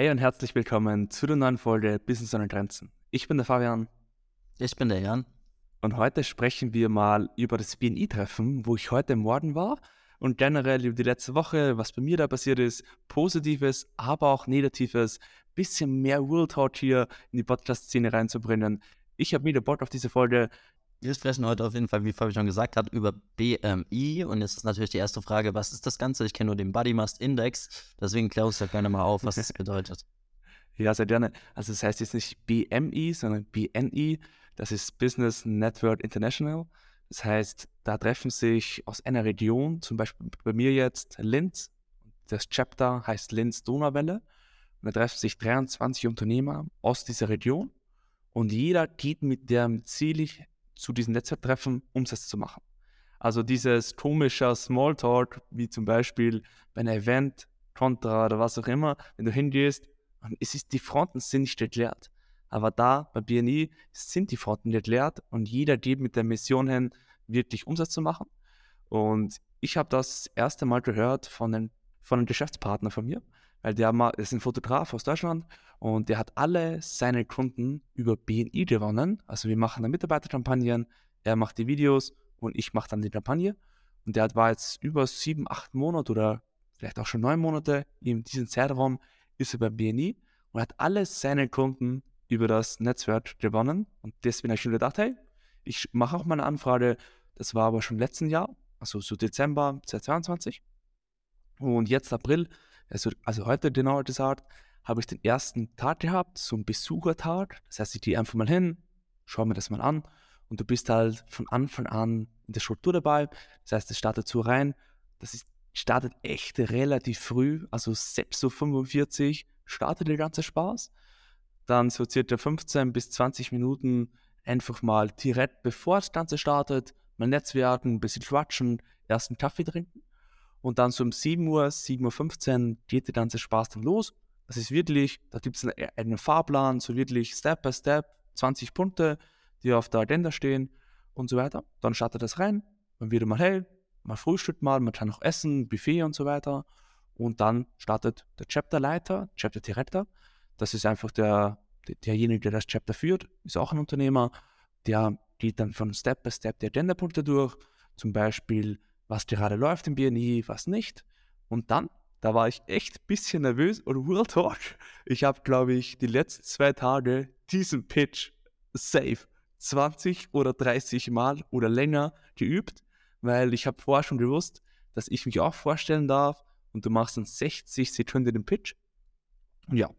Hey und herzlich willkommen zu der neuen Folge Business ohne Grenzen. Ich bin der Fabian. Ich bin der Jan. Und heute sprechen wir mal über das BNI-Treffen, wo ich heute Morgen war und generell über die letzte Woche, was bei mir da passiert ist, Positives, aber auch Negatives, bisschen mehr World Talk hier in die Podcast-Szene reinzubringen. Ich habe wieder Bock auf diese Folge. Wir sprechen heute auf jeden Fall, wie Fabi schon gesagt hat, über BMI. Und jetzt ist natürlich die erste Frage, was ist das Ganze? Ich kenne nur den Body Mass Index, deswegen klär uns ja gerne mal auf, was das bedeutet. Ja, sehr gerne. Also es das heißt jetzt nicht BMI, sondern BNI. Das ist Business Network International. Das heißt, da treffen sich aus einer Region, zum Beispiel bei mir jetzt Linz, das Chapter heißt Linz Donauwelle. Und da treffen sich 23 Unternehmer aus dieser Region und jeder geht mit dem Ziel zu diesem Netzwerktreffen Umsatz zu machen. Also dieses komische Smalltalk, wie zum Beispiel bei einem Event, Contra oder was auch immer, wenn du hingehst, es ist, die Fronten sind nicht erklärt. Aber da bei BNI sind die Fronten erklärt und jeder geht mit der Mission hin, wirklich Umsatz zu machen. Und ich habe das erste Mal gehört von einem, von einem Geschäftspartner von mir, weil der ist ein Fotograf aus Deutschland und der hat alle seine Kunden über BNI gewonnen. Also wir machen dann Mitarbeiterkampagnen, er macht die Videos und ich mache dann die Kampagne. Und der war jetzt über sieben, acht Monate oder vielleicht auch schon neun Monate in diesem Zeitraum ist er bei BNI und hat alle seine Kunden über das Netzwerk gewonnen. Und deswegen habe ich schon gedacht, hey, ich mache auch mal eine Anfrage. Das war aber schon letzten Jahr, also so Dezember 2022. Und jetzt April also, also heute genau gesagt, habe ich den ersten Tag gehabt, so einen Besuchertag. Das heißt, ich gehe einfach mal hin, schaue mir das mal an und du bist halt von Anfang an in der Struktur dabei. Das heißt, es startet so rein. Das ist, startet echt relativ früh, also 6.45 Uhr startet der ganze Spaß. Dann so circa 15 bis 20 Minuten einfach mal direkt bevor das Ganze startet, mal netzwerken, ein bisschen quatschen, ersten Kaffee trinken. Und dann so um 7 Uhr, 7.15 Uhr geht der ganze Spaß dann los. Das ist wirklich, da gibt es einen, einen Fahrplan, so wirklich Step by Step, 20 Punkte, die auf der Agenda stehen und so weiter. Dann startet das rein, dann wird mal hell, man frühstückt mal, man kann noch essen, Buffet und so weiter. Und dann startet der Chapterleiter, Chapter Director. Das ist einfach der, derjenige, der das Chapter führt, ist auch ein Unternehmer. Der geht dann von Step by Step die Agendapunkte durch. Zum Beispiel was gerade läuft im BNI, was nicht. Und dann, da war ich echt ein bisschen nervös und Real Talk. Ich habe, glaube ich, die letzten zwei Tage diesen Pitch safe 20 oder 30 Mal oder länger geübt, weil ich habe vorher schon gewusst, dass ich mich auch vorstellen darf und du machst dann 60 Sekunden den Pitch. Und ja,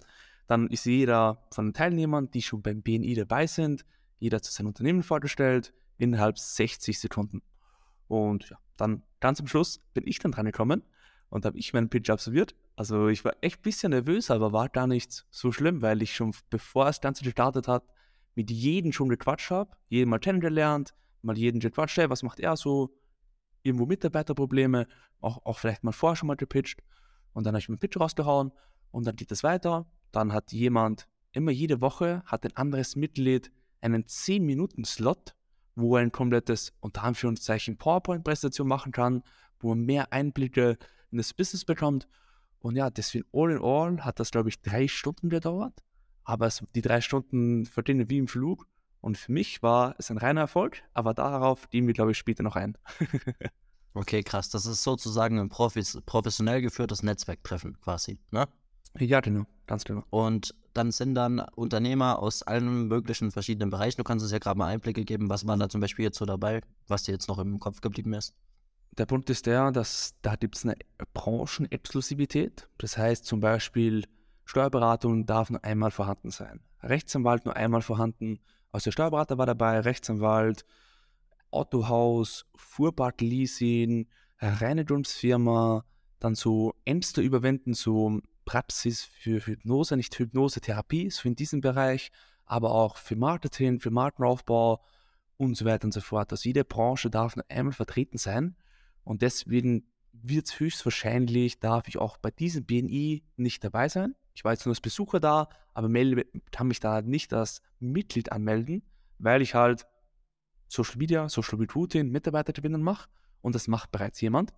dann ist jeder von den Teilnehmern, die schon beim BNI dabei sind, jeder zu seinem Unternehmen vorgestellt, innerhalb 60 Sekunden. Und ja, dann ganz am Schluss bin ich dann dran gekommen und habe ich meinen Pitch absolviert. Also ich war echt ein bisschen nervös, aber war gar nicht so schlimm, weil ich schon bevor das Ganze gestartet hat, mit jedem schon gequatscht habe, jeden mal kennengelernt, mal jeden gequatscht, hey, was macht er so, irgendwo Mitarbeiterprobleme, auch, auch vielleicht mal vorher schon mal gepitcht. Und dann habe ich meinen Pitch rausgehauen und dann geht es weiter. Dann hat jemand, immer jede Woche hat ein anderes Mitglied einen 10-Minuten-Slot wo er ein komplettes, unter Anführungszeichen, PowerPoint-Präsentation machen kann, wo man mehr Einblicke in das Business bekommt. Und ja, deswegen all in all hat das, glaube ich, drei Stunden gedauert. Aber es, die drei Stunden verdienen wie im Flug. Und für mich war es ein reiner Erfolg, aber darauf gehen wir, glaube ich, später noch ein. okay, krass. Das ist sozusagen ein professionell geführtes Netzwerktreffen quasi, ne? Ja, genau, ganz genau. Und dann sind dann Unternehmer aus allen möglichen verschiedenen Bereichen. Du kannst uns ja gerade mal Einblicke geben, was war da zum Beispiel jetzt so dabei, was dir jetzt noch im Kopf geblieben ist. Der Punkt ist der, dass da gibt es eine Branchenexklusivität. Das heißt zum Beispiel, Steuerberatung darf nur einmal vorhanden sein. Rechtsanwalt nur einmal vorhanden. Also der Steuerberater war dabei, Rechtsanwalt, Autohaus, Fuhrpark-Leasing, Reinigungsfirma, dann so Ämter überwinden, so Praxis für Hypnose, nicht Hypnose-Therapie, so in diesem Bereich, aber auch für Marketing, für Markenaufbau und so weiter und so fort. Also jede Branche darf nur einmal vertreten sein und deswegen wird es höchstwahrscheinlich, darf ich auch bei diesem BNI nicht dabei sein. Ich war jetzt nur als Besucher da, aber melde, kann mich da nicht als Mitglied anmelden, weil ich halt Social Media, Social Recruiting, Mitarbeitergewinnung mache und das macht bereits jemand.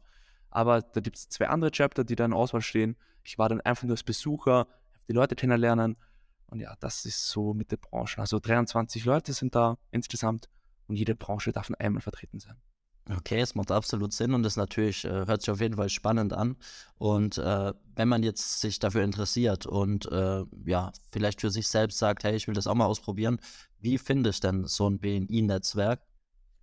Aber da gibt es zwei andere Chapter, die da in Auswahl stehen. Ich war dann einfach nur als Besucher, die Leute kennenlernen. Und ja, das ist so mit der Branche. Also 23 Leute sind da insgesamt und jede Branche darf einmal vertreten sein. Okay, es macht absolut Sinn und ist natürlich, äh, hört sich auf jeden Fall spannend an. Und äh, wenn man jetzt sich dafür interessiert und äh, ja, vielleicht für sich selbst sagt, hey, ich will das auch mal ausprobieren, wie finde ich denn so ein BNI-Netzwerk?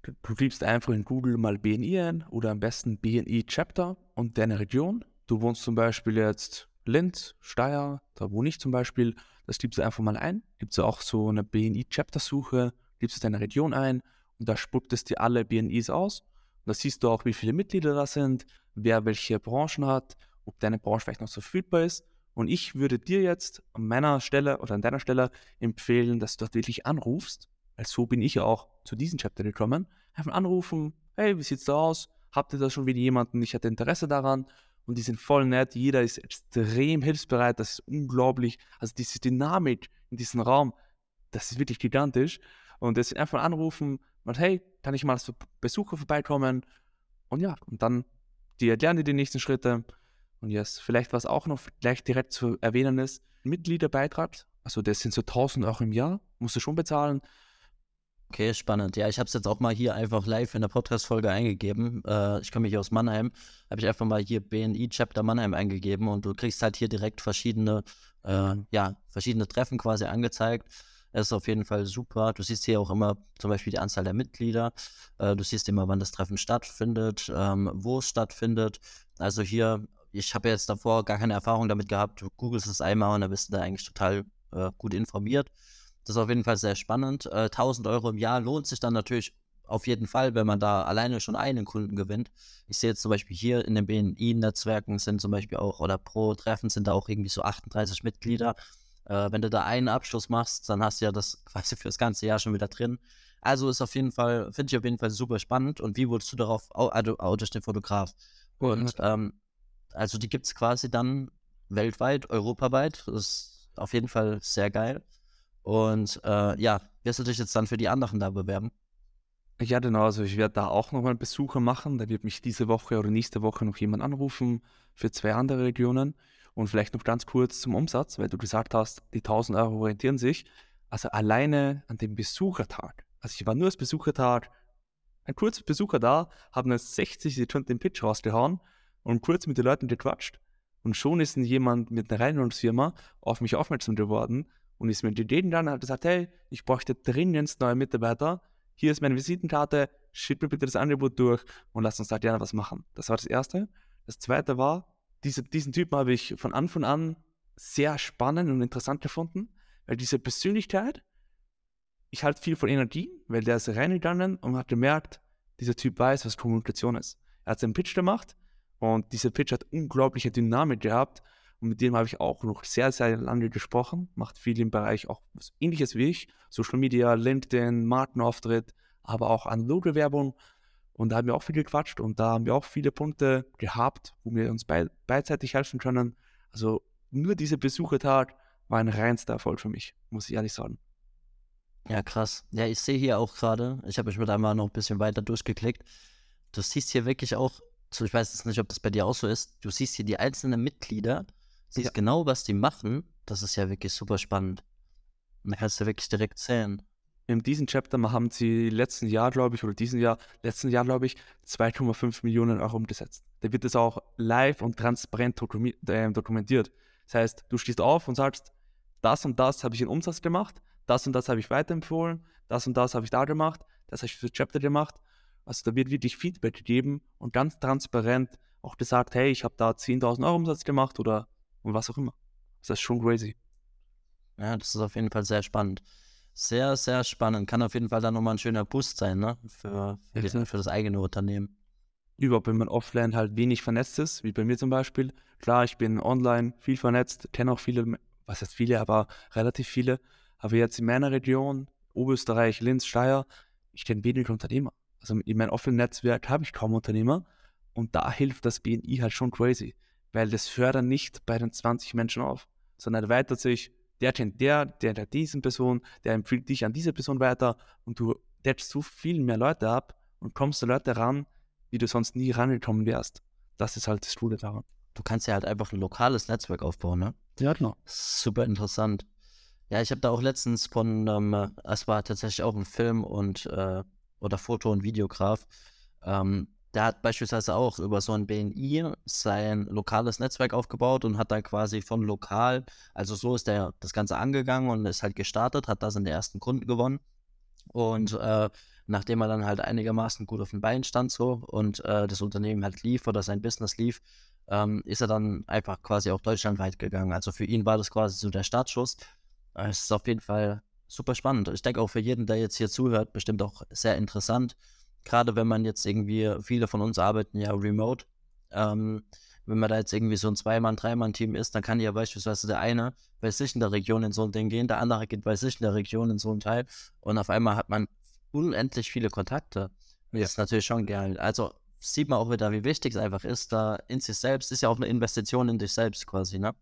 Du, du gibst einfach in Google mal BNI ein oder am besten BNI Chapter und deine Region. Du wohnst zum Beispiel jetzt Linz, Steyr, da wohne ich zum Beispiel. Das gibst du einfach mal ein. Gibt es auch so eine BNI Chapter Suche, gibst du deine Region ein und da spuckt es dir alle BNIs aus da siehst du auch, wie viele Mitglieder da sind, wer welche Branchen hat, ob deine Branche vielleicht noch so verfügbar ist. Und ich würde dir jetzt an meiner Stelle oder an deiner Stelle empfehlen, dass du dort wirklich anrufst, weil so bin ich auch zu diesem Chapter gekommen. Einfach anrufen, hey, wie sieht's da aus? Habt ihr da schon wieder jemanden? Ich hätte Interesse daran. Und die sind voll nett. Jeder ist extrem hilfsbereit. Das ist unglaublich. Also diese Dynamik in diesem Raum, das ist wirklich gigantisch. Und deswegen einfach anrufen, und hey, kann ich mal als Besucher vorbeikommen? Und ja, und dann die erklären dir die nächsten Schritte. Und yes, vielleicht was auch noch gleich direkt zu erwähnen ist, Mitgliederbeitrag, also das sind so 1000 Euro im Jahr, musst du schon bezahlen. Okay, spannend. Ja, ich habe es jetzt auch mal hier einfach live in der Podcast-Folge eingegeben. Äh, ich komme hier aus Mannheim, habe ich einfach mal hier BNI Chapter Mannheim eingegeben und du kriegst halt hier direkt verschiedene, äh, ja, verschiedene Treffen quasi angezeigt. Es ist auf jeden Fall super. Du siehst hier auch immer zum Beispiel die Anzahl der Mitglieder. Äh, du siehst immer, wann das Treffen stattfindet, ähm, wo es stattfindet. Also hier, ich habe jetzt davor gar keine Erfahrung damit gehabt. Du googelst es einmal und dann bist du da eigentlich total äh, gut informiert. Das ist auf jeden Fall sehr spannend. Äh, 1000 Euro im Jahr lohnt sich dann natürlich auf jeden Fall, wenn man da alleine schon einen Kunden gewinnt. Ich sehe jetzt zum Beispiel hier in den BNI-Netzwerken sind zum Beispiel auch, oder pro Treffen sind da auch irgendwie so 38 Mitglieder. Äh, wenn du da einen Abschluss machst, dann hast du ja das quasi für das ganze Jahr schon wieder drin. Also ist auf jeden Fall, finde ich auf jeden Fall super spannend. Und wie wurdest du darauf, also durch den Fotograf? Und ähm, also die gibt es quasi dann weltweit, europaweit. Das ist auf jeden Fall sehr geil. Und äh, ja, wirst du dich jetzt dann für die anderen da bewerben? Ja, genau. Also ich werde da auch nochmal Besucher machen. Da wird mich diese Woche oder nächste Woche noch jemand anrufen für zwei andere Regionen. Und vielleicht noch ganz kurz zum Umsatz, weil du gesagt hast, die 1000 Euro orientieren sich. Also alleine an dem Besuchertag. Also ich war nur als Besuchertag, ein kurzer Besucher da, haben jetzt 60 Sekunden den Pitch rausgehauen und kurz mit den Leuten gequatscht. Und schon ist jemand mit einer Reinigungsfirma auf mich aufmerksam geworden und ist mir die Ideen dann hat gesagt, hey, ich bräuchte dringend neue Mitarbeiter. Hier ist meine Visitenkarte, schick mir bitte das Angebot durch und lass uns da gerne was machen. Das war das Erste. Das Zweite war, diese, diesen Typen habe ich von Anfang an sehr spannend und interessant gefunden, weil diese Persönlichkeit, ich halte viel von Energie, weil der ist reingegangen und hat gemerkt, dieser Typ weiß, was Kommunikation ist. Er hat seinen Pitch gemacht und dieser Pitch hat unglaubliche Dynamik gehabt und mit dem habe ich auch noch sehr, sehr lange gesprochen, macht viel im Bereich auch was ähnliches wie ich, Social Media, LinkedIn, Markenauftritt, aber auch analoge Werbung und da haben wir auch viel gequatscht und da haben wir auch viele Punkte gehabt, wo wir uns be beidseitig helfen können. Also nur dieser Besuchertag war ein reinster Erfolg für mich, muss ich ehrlich sagen. Ja, krass. Ja, ich sehe hier auch gerade, ich habe mich mit einmal noch ein bisschen weiter durchgeklickt. Du siehst hier wirklich auch, ich weiß jetzt nicht, ob das bei dir auch so ist, du siehst hier die einzelnen Mitglieder, siehst ja. genau, was die machen. Das ist ja wirklich super spannend. Und da kannst du wirklich direkt zählen in diesem Chapter haben sie letzten Jahr, glaube ich, oder diesen Jahr, letzten Jahr, glaube ich, 2,5 Millionen Euro umgesetzt. Da wird es auch live und transparent äh, dokumentiert. Das heißt, du stehst auf und sagst, das und das habe ich in Umsatz gemacht, das und das habe ich weiterempfohlen, das und das habe ich da gemacht, das habe ich für Chapter gemacht. Also da wird wirklich Feedback gegeben und ganz transparent auch gesagt, hey, ich habe da 10.000 Euro Umsatz gemacht oder und was auch immer. Das ist schon crazy. Ja, das ist auf jeden Fall sehr spannend. Sehr, sehr spannend. Kann auf jeden Fall dann nochmal ein schöner Boost sein, ne? Für, für, die, für das eigene Unternehmen. Überhaupt, wenn man offline halt wenig vernetzt ist, wie bei mir zum Beispiel. Klar, ich bin online viel vernetzt, kenne auch viele, was heißt viele, aber relativ viele. Aber jetzt in meiner Region, Oberösterreich, Linz, Steyr, ich kenne wenig Unternehmer. Also in meinem offenen Netzwerk habe ich kaum Unternehmer. Und da hilft das BNI halt schon crazy, weil das fördert nicht bei den 20 Menschen auf, sondern erweitert sich der kennt der, der kennt diesen Person, der empfiehlt dich an diese Person weiter und du datest so viel mehr Leute ab und kommst zu Leute ran, wie du sonst nie rangekommen wärst. Das ist halt das Coole daran. du kannst ja halt einfach ein lokales Netzwerk aufbauen, ne? Ja, genau. Super interessant. Ja, ich habe da auch letztens von, ähm, es war tatsächlich auch ein Film und äh, oder Foto- und Videograf. Ähm, der hat beispielsweise auch über so ein BNI sein lokales Netzwerk aufgebaut und hat dann quasi von lokal, also so ist der das Ganze angegangen und ist halt gestartet, hat da seine ersten Kunden gewonnen. Und äh, nachdem er dann halt einigermaßen gut auf den Beinen stand so und äh, das Unternehmen halt lief oder sein Business lief, ähm, ist er dann einfach quasi auch deutschlandweit gegangen. Also für ihn war das quasi so der Startschuss. Es ist auf jeden Fall super spannend. Ich denke auch für jeden, der jetzt hier zuhört, bestimmt auch sehr interessant. Gerade wenn man jetzt irgendwie, viele von uns arbeiten ja remote. Ähm, wenn man da jetzt irgendwie so ein Zwei-Mann-, Drei-Mann-Team ist, dann kann ja beispielsweise der eine bei sich in der Region in so ein Ding gehen, der andere geht bei sich in der Region in so ein Teil und auf einmal hat man unendlich viele Kontakte. Ja. Das ist natürlich schon geil. Also sieht man auch wieder, wie wichtig es einfach ist, da in sich selbst, ist ja auch eine Investition in dich selbst quasi, ne?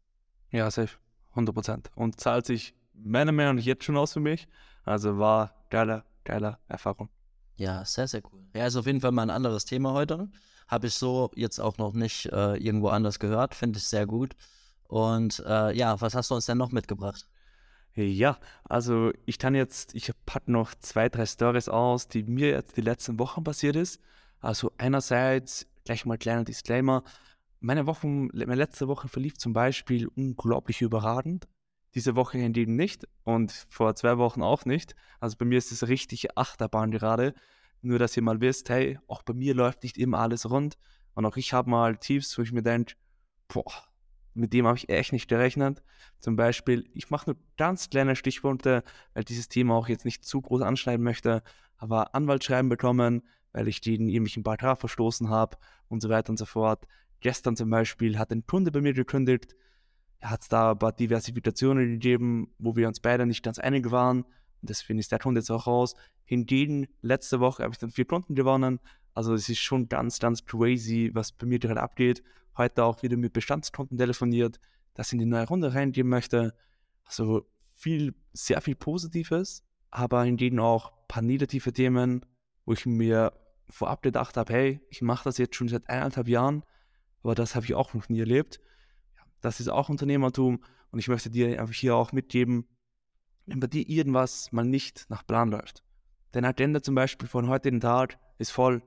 Ja, safe. 100 Prozent. Und zahlt sich meiner Meinung nach jetzt schon aus für mich. Also war geile, geile Erfahrung. Ja, sehr, sehr cool. Ja, ist auf jeden Fall mal ein anderes Thema heute. Habe ich so jetzt auch noch nicht äh, irgendwo anders gehört. Finde ich sehr gut. Und äh, ja, was hast du uns denn noch mitgebracht? Ja, also ich kann jetzt, ich packe noch zwei, drei Stories aus, die mir jetzt die letzten Wochen passiert ist. Also einerseits, gleich mal kleiner Disclaimer, meine Wochen, meine letzte Woche verlief zum Beispiel unglaublich überragend. Diese Woche hingegen nicht und vor zwei Wochen auch nicht. Also bei mir ist es richtig Achterbahn gerade. Nur, dass ihr mal wisst, hey, auch bei mir läuft nicht immer alles rund. Und auch ich habe mal Tiefs, wo ich mir denke, boah, mit dem habe ich echt nicht gerechnet. Zum Beispiel, ich mache nur ganz kleine Stichpunkte, weil dieses Thema auch jetzt nicht zu groß anschneiden möchte, aber Anwaltsschreiben bekommen, weil ich den irgendwelchen Beitrag verstoßen habe und so weiter und so fort. Gestern zum Beispiel hat ein Kunde bei mir gekündigt, hat da aber Diversifikationen gegeben, wo wir uns beide nicht ganz einig waren. Und deswegen ist der Kunde jetzt auch raus. Hingegen, letzte Woche habe ich dann vier Kunden gewonnen. Also es ist schon ganz, ganz crazy, was bei mir gerade abgeht. Heute auch wieder mit Bestandskunden telefoniert, dass ich in die neue Runde reingehen möchte. Also viel, sehr viel Positives, aber hingegen auch ein paar negative Themen, wo ich mir vorab gedacht habe, hey, ich mache das jetzt schon seit eineinhalb Jahren, aber das habe ich auch noch nie erlebt. Das ist auch Unternehmertum und ich möchte dir einfach hier auch mitgeben, wenn bei dir irgendwas mal nicht nach Plan läuft. Deine Agenda zum Beispiel von heutigen Tag ist voll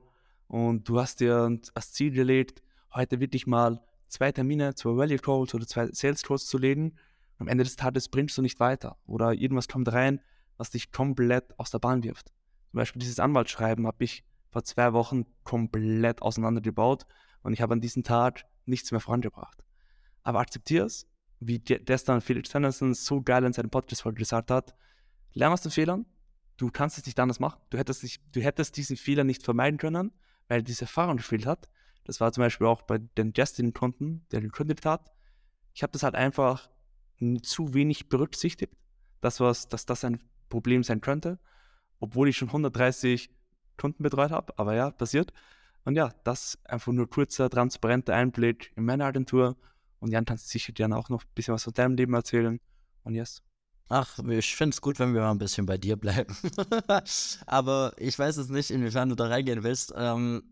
und du hast dir als Ziel gelegt, heute wirklich mal zwei Termine, zwei Value Calls oder zwei Sales Calls zu legen. Am Ende des Tages bringst du nicht weiter oder irgendwas kommt rein, was dich komplett aus der Bahn wirft. Zum Beispiel dieses Anwaltsschreiben habe ich vor zwei Wochen komplett auseinandergebaut und ich habe an diesem Tag nichts mehr vorangebracht aber akzeptiere es, wie gestern Felix Henderson so geil in seinem Podcast gesagt hat, lern aus den Fehlern, du kannst es nicht anders machen, du hättest, nicht, du hättest diesen Fehler nicht vermeiden können, weil diese Erfahrung gefehlt hat. Das war zum Beispiel auch bei den Justin-Konten, der gekündigt hat. Ich habe das halt einfach zu wenig berücksichtigt, dass, was, dass das ein Problem sein könnte, obwohl ich schon 130 Kunden betreut habe, aber ja, passiert. Und ja, das einfach nur kurzer, transparenter Einblick in meine Agentur und Jan kannst sicher gerne auch noch ein bisschen was von deinem Leben erzählen. Und yes. Ach, ich finde es gut, wenn wir mal ein bisschen bei dir bleiben. aber ich weiß es nicht, inwiefern du da reingehen willst. Ähm,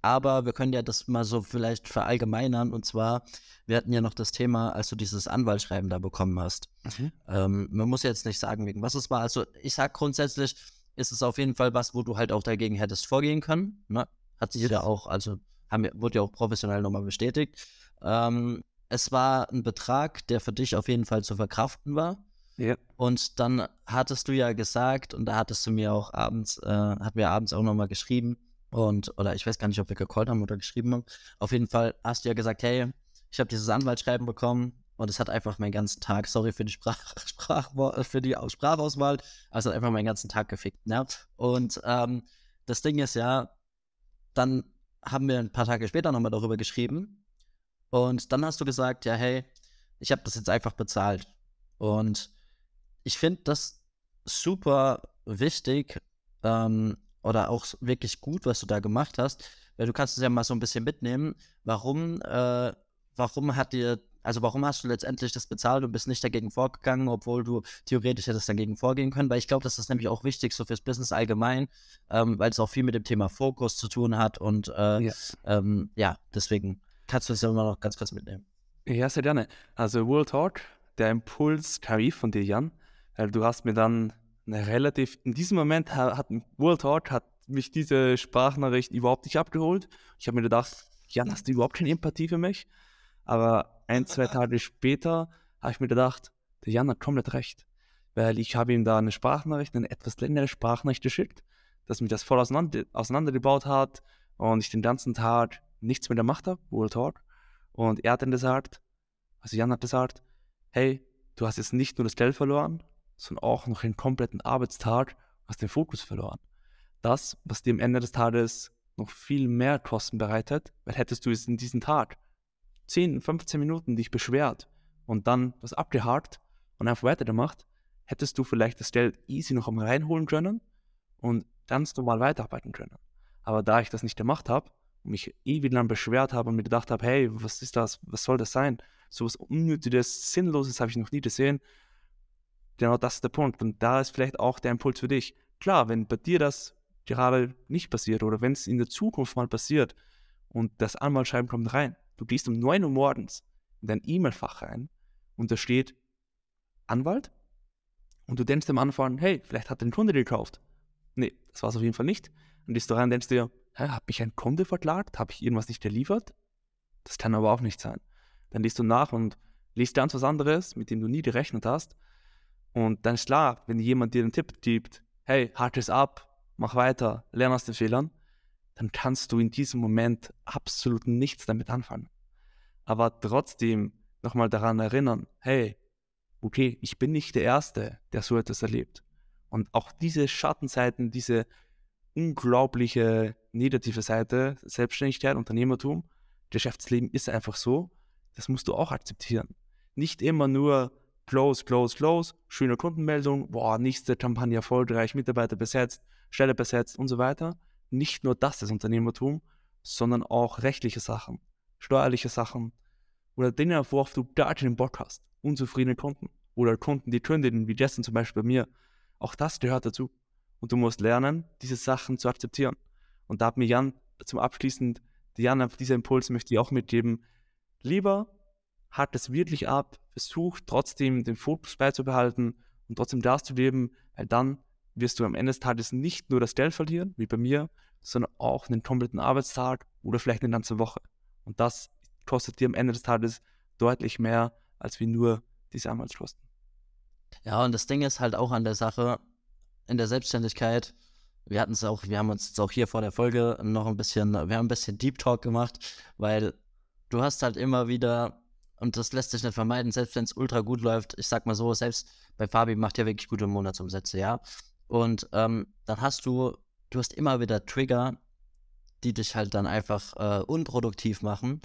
aber wir können ja das mal so vielleicht verallgemeinern. Und zwar, wir hatten ja noch das Thema, als du dieses Anwaltsschreiben da bekommen hast. Mhm. Ähm, man muss jetzt nicht sagen, wegen was es war. Also ich sag grundsätzlich, ist es auf jeden Fall was, wo du halt auch dagegen hättest vorgehen können. Ne? Hat sich ja auch, also haben, wurde ja auch professionell nochmal bestätigt. Ähm, es war ein Betrag, der für dich auf jeden Fall zu verkraften war. Ja. Und dann hattest du ja gesagt, und da hattest du mir auch abends, äh, hat mir abends auch nochmal geschrieben, und, oder ich weiß gar nicht, ob wir gecallt haben oder geschrieben haben. Auf jeden Fall hast du ja gesagt, hey, ich habe dieses Anwaltsschreiben bekommen und es hat einfach meinen ganzen Tag, sorry für die Sprach, Sprach für die Sprachauswahl, aber es hat einfach meinen ganzen Tag gefickt. Ne? Und ähm, das Ding ist ja, dann haben wir ein paar Tage später nochmal darüber geschrieben und dann hast du gesagt, ja, hey, ich habe das jetzt einfach bezahlt. Und ich finde das super wichtig ähm, oder auch wirklich gut, was du da gemacht hast, weil du kannst es ja mal so ein bisschen mitnehmen. Warum, äh, warum hat dir, also warum hast du letztendlich das bezahlt und bist nicht dagegen vorgegangen, obwohl du theoretisch hättest dagegen vorgehen können? Weil ich glaube, das ist nämlich auch wichtig so fürs Business allgemein, ähm, weil es auch viel mit dem Thema Fokus zu tun hat und äh, yes. ähm, ja, deswegen kannst du es ja immer noch ganz kurz mitnehmen. Ja, sehr gerne. Also World Talk, der Impuls Tarif von dir, Jan. Weil du hast mir dann eine relativ, in diesem Moment hat World Talk hat mich diese Sprachnachricht überhaupt nicht abgeholt. Ich habe mir gedacht, Jan, hast du überhaupt keine Empathie für mich? Aber ein, zwei Tage später habe ich mir gedacht, der Jan hat komplett recht. Weil ich habe ihm da eine Sprachnachricht, eine etwas längere Sprachnachricht geschickt, dass mich das voll auseinander, auseinandergebaut hat und ich den ganzen Tag nichts mehr gemacht habe, World Talk. Und er hat dann gesagt, also Jan hat gesagt, hey, du hast jetzt nicht nur das Geld verloren, sondern auch noch den kompletten Arbeitstag, hast den Fokus verloren. Das, was dir am Ende des Tages noch viel mehr Kosten bereitet, weil hättest du es in diesem Tag 10, 15 Minuten dich beschwert und dann das abgehakt und einfach weitergemacht, hättest du vielleicht das Geld easy noch einmal reinholen können und ganz normal weiterarbeiten können. Aber da ich das nicht gemacht habe und mich ewig lang beschwert habe und mir gedacht habe, hey, was ist das, was soll das sein? So was Unnötiges, Sinnloses habe ich noch nie gesehen. Genau das ist der Punkt. Und da ist vielleicht auch der Impuls für dich. Klar, wenn bei dir das gerade nicht passiert oder wenn es in der Zukunft mal passiert und das Anmalschreiben kommt rein, du gehst um 9 Uhr morgens in dein E-Mail-Fach rein und da steht Anwalt und du denkst am Anfang, hey, vielleicht hat ein Kunde gekauft. Nee, das war es auf jeden Fall nicht. Und du rein und denkst dir, hä, hat mich ein Kunde verklagt? Habe ich irgendwas nicht geliefert? Das kann aber auch nicht sein. Dann liest du nach und liest ganz was anderes, mit dem du nie gerechnet hast. Und dann ist klar, wenn jemand dir einen Tipp gibt, hey, halt es ab, mach weiter, lerne aus den Fehlern, dann kannst du in diesem Moment absolut nichts damit anfangen. Aber trotzdem nochmal daran erinnern, hey, okay, ich bin nicht der Erste, der so etwas erlebt. Und auch diese Schattenseiten, diese unglaubliche negative Seite, Selbstständigkeit, Unternehmertum, Geschäftsleben ist einfach so, das musst du auch akzeptieren. Nicht immer nur close, close, close, schöne Kundenmeldung, boah, nächste Kampagne erfolgreich, Mitarbeiter besetzt, Stelle besetzt und so weiter. Nicht nur das ist Unternehmertum, sondern auch rechtliche Sachen, steuerliche Sachen oder Dinge, worauf du gar keinen Bock hast. Unzufriedene Kunden oder Kunden, die kündigen, wie gestern zum Beispiel bei mir. Auch das gehört dazu. Und du musst lernen, diese Sachen zu akzeptieren. Und da hat mir Jan zum Abschließend, Jan, dieser Impuls möchte ich auch mitgeben. Lieber hat es wirklich ab, versucht trotzdem den Fokus beizubehalten und trotzdem das zu leben, weil dann wirst du am Ende des Tages nicht nur das Geld verlieren, wie bei mir, sondern auch einen kompletten Arbeitstag oder vielleicht eine ganze Woche. Und das kostet dir am Ende des Tages deutlich mehr, als wie nur diese Anwaltskosten. Ja, und das Ding ist halt auch an der Sache, in der Selbstständigkeit, wir hatten es auch, wir haben uns jetzt auch hier vor der Folge noch ein bisschen, wir haben ein bisschen Deep Talk gemacht, weil du hast halt immer wieder, und das lässt sich nicht vermeiden, selbst wenn es ultra gut läuft, ich sag mal so, selbst bei Fabi macht ja wirklich gute Monatsumsätze, ja. Und ähm, dann hast du, du hast immer wieder Trigger, die dich halt dann einfach äh, unproduktiv machen.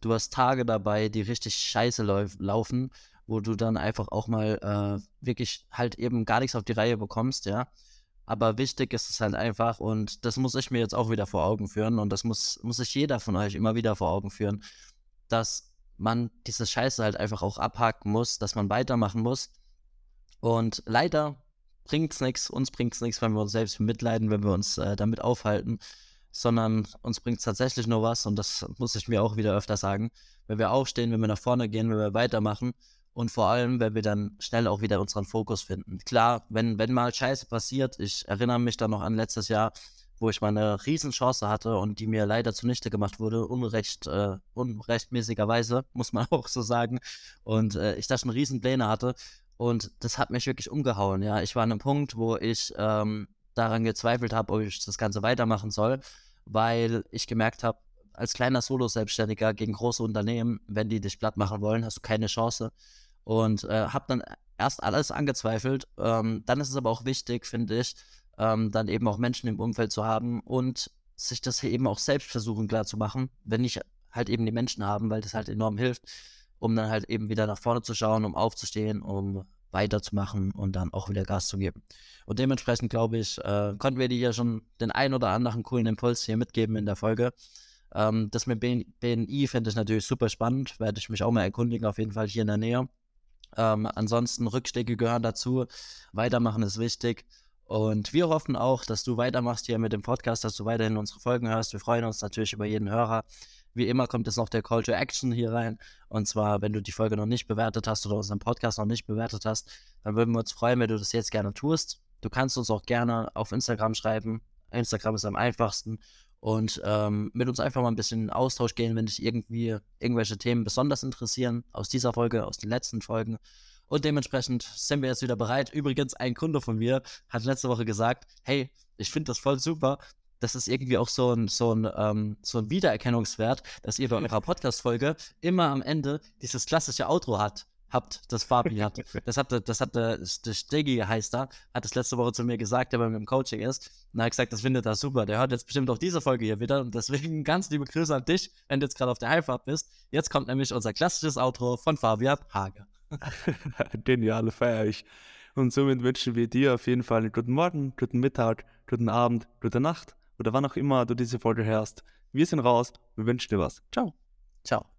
Du hast Tage dabei, die richtig scheiße laufen, wo du dann einfach auch mal äh, wirklich halt eben gar nichts auf die Reihe bekommst, ja. Aber wichtig ist es halt einfach und das muss ich mir jetzt auch wieder vor Augen führen und das muss, muss sich jeder von euch immer wieder vor Augen führen, dass man diese Scheiße halt einfach auch abhaken muss, dass man weitermachen muss. Und leider bringt es nichts, uns bringt es nichts, wenn wir uns selbst mitleiden, wenn wir uns äh, damit aufhalten, sondern uns bringt es tatsächlich nur was und das muss ich mir auch wieder öfter sagen, wenn wir aufstehen, wenn wir nach vorne gehen, wenn wir weitermachen und vor allem, wenn wir dann schnell auch wieder unseren Fokus finden. Klar, wenn, wenn mal Scheiße passiert, ich erinnere mich dann noch an letztes Jahr, wo ich mal eine Riesenchance hatte und die mir leider zunichte gemacht wurde, unrecht, äh, unrechtmäßigerweise, muss man auch so sagen. Und äh, ich da schon Riesenpläne hatte und das hat mich wirklich umgehauen, ja. Ich war an einem Punkt, wo ich ähm, daran gezweifelt habe, ob ich das Ganze weitermachen soll, weil ich gemerkt habe, als kleiner Solo-Selbstständiger gegen große Unternehmen, wenn die dich platt machen wollen, hast du keine Chance. Und äh, habe dann erst alles angezweifelt. Ähm, dann ist es aber auch wichtig, finde ich, ähm, dann eben auch Menschen im Umfeld zu haben und sich das eben auch selbst versuchen klar zu machen, wenn nicht halt eben die Menschen haben, weil das halt enorm hilft um dann halt eben wieder nach vorne zu schauen, um aufzustehen, um weiterzumachen und dann auch wieder Gas zu geben. Und dementsprechend glaube ich, äh, konnten wir dir ja schon den ein oder anderen coolen Impuls hier mitgeben in der Folge. Ähm, das mit BNI finde ich natürlich super spannend, werde ich mich auch mal erkundigen, auf jeden Fall hier in der Nähe. Ähm, ansonsten Rückschläge gehören dazu, weitermachen ist wichtig. Und wir hoffen auch, dass du weitermachst hier mit dem Podcast, dass du weiterhin unsere Folgen hörst. Wir freuen uns natürlich über jeden Hörer Wie immer kommt jetzt noch der Call to Action hier rein. Und zwar, wenn du die Folge noch nicht bewertet hast oder unseren Podcast noch nicht bewertet hast, dann würden wir uns freuen, wenn du das jetzt gerne tust. Du kannst uns auch gerne auf Instagram schreiben. Instagram ist am einfachsten. Und ähm, mit uns einfach mal ein bisschen in Austausch gehen, wenn dich irgendwie irgendwelche Themen besonders interessieren, aus dieser Folge, aus den letzten Folgen. Und dementsprechend sind wir jetzt wieder bereit. Übrigens, ein Kunde von mir hat letzte Woche gesagt, hey, ich finde das voll super. Das ist irgendwie auch so ein, so ein, ähm, so ein Wiedererkennungswert, dass ihr bei eurer Podcast-Folge immer am Ende dieses klassische Outro hat habt, das Fabi hat. Das hat, das hat der, der Steggy heißt da, hat das letzte Woche zu mir gesagt, der bei mir im Coaching ist. Und er hat gesagt, das findet er super. Der hört jetzt bestimmt auch diese Folge hier wieder. Und deswegen ganz liebe Grüße an dich, wenn du jetzt gerade auf der Heimfahrt bist. Jetzt kommt nämlich unser klassisches Outro von Fabian Hage. Geniale feier ich. Und somit wünschen wir dir auf jeden Fall einen guten Morgen, guten Mittag, guten Abend, gute Nacht oder wann auch immer du diese Folge hörst. Wir sind raus. Wir wünschen dir was. Ciao. Ciao.